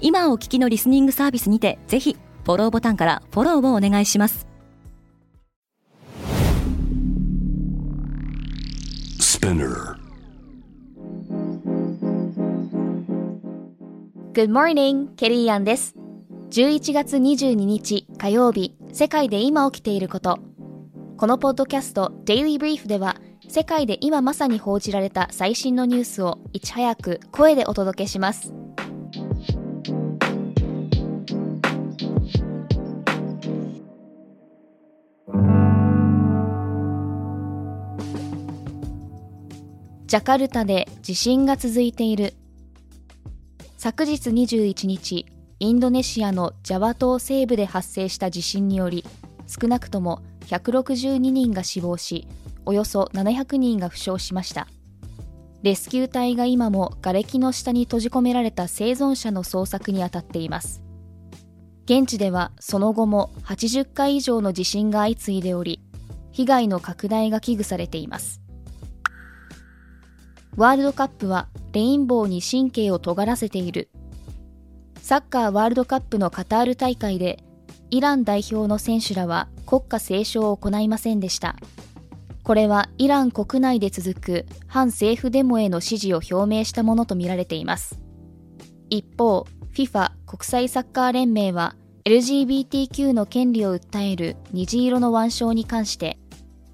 今お聞きのリスニングサービスにてぜひフォローボタンからフォローをお願いします Good morning, ケリーアンです。11月22日火曜日、世界で今起きていること。このポッドキャスト Daily Brief では、世界で今まさに報じられた最新のニュースをいち早く声でお届けします。ジャカルタで地震が続いている。昨日21日、インドネシアのジャワ島西部で発生した地震により、少なくとも162人が死亡し、およそ700人が負傷しました。レスキュー隊が今も瓦礫の下に閉じ込められた生存者の捜索に当たっています。現地ではその後も80回以上の地震が相次いでおり、被害の拡大が危惧されています。ワールドカップはレインボーに神経を尖らせている。サッカーワールドカップのカタール大会で、イラン代表の選手らは国歌斉唱を行いませんでした。これはイラン国内で続く反政府デモへの支持を表明したものとみられています。一方、FIFA 国際サッカー連盟は LGBTQ の権利を訴える虹色の腕章に関して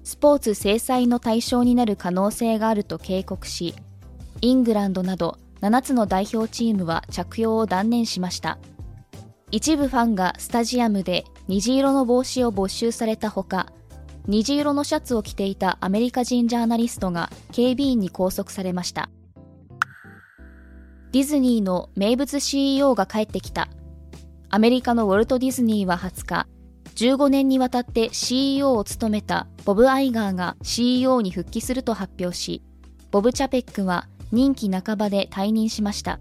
スポーツ制裁の対象になる可能性があると警告し、イングランドなど7つの代表チームは着用を断念しました。一部ファンがスタジアムで虹色の帽子を没収されたほか、虹色のシャツを着ていたアメリカ人ジャーナリストが警備員に拘束されました。ディズニーの名物 CEO が帰ってきた。アメリカのウォルト・ディズニーは20日、15年にわたって CEO を務めたボブ・アイガーが CEO に復帰すると発表し、ボブ・チャペックは任期半ばで退任しました。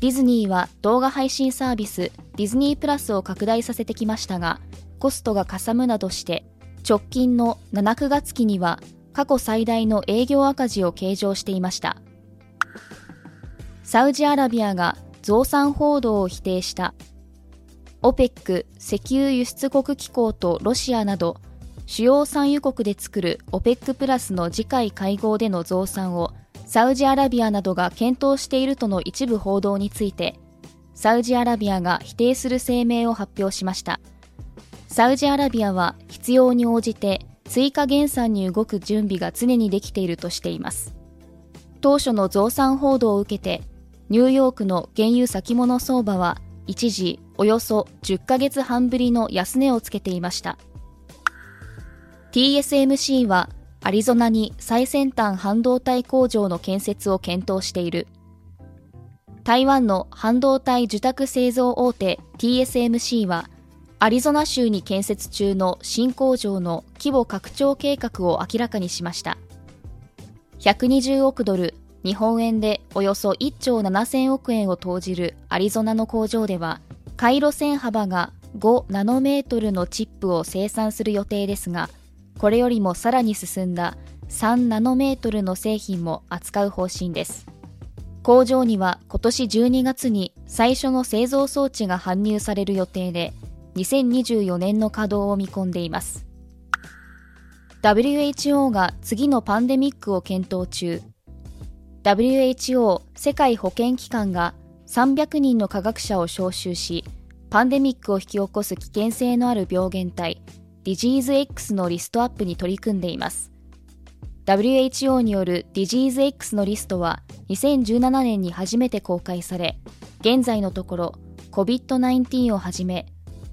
ディズニーは動画配信サービスディズニープラスを拡大させてきましたが、コストがかさむなどして直近の7、9月期には過去最大の営業赤字を計上していました。サウジアラビアが増産報道を否定した OPEC 石油輸出国機構とロシアなど主要産油国で作る OPEC プラスの次回会合での増産をサウジアラビアなどが検討しているとの一部報道についてサウジアラビアが否定する声明を発表しました。サウジアラビアは必要に応じて追加減産に動く準備が常にできているとしています。当初の増産報道を受けてニューヨークの原油先物相場は一時およそ10ヶ月半ぶりの安値をつけていました。TSMC はアリゾナに最先端半導体工場の建設を検討している。台湾の半導体受託製造大手 TSMC はアリゾナ州に建設中の新工場の規模拡張計画を明らかにしました。120億ドル日本円でおよそ1兆7000億円を投じるアリゾナの工場では、回路線幅が5ナノメートルのチップを生産する予定ですが、これよりもさらに進んだ3ナノメートルの製品も扱う方針です。工場には今年12月に最初の製造装置が搬入される予定で、2024年の稼働を見込んでいます。WHO が次のパンデミックを検討中。WHO 世界保健機関が300人の科学者を招集し、パンデミックを引き起こす危険性のある病原体、ディジーズ X のリストアップに取り組んでいます。WHO によるディジーズ X のリストは2017年に初めて公開され、現在のところ COVID-19 をはじめ、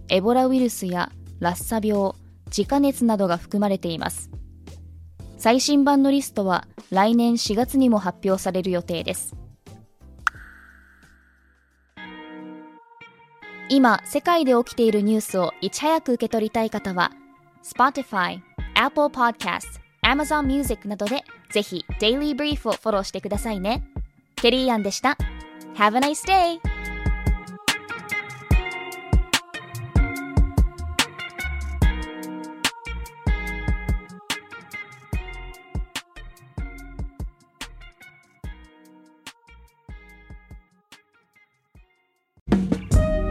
エボラウイルスやラッサ病、自家熱などが含まれています。最新版のリストは来年4月にも発表される予定です今、世界で起きているニュースをいち早く受け取りたい方は、Spotify、Apple Podcast、Amazon Music などでぜひ Daily Brief をフォローしてくださいね。ケリーアンでした。Have a nice day!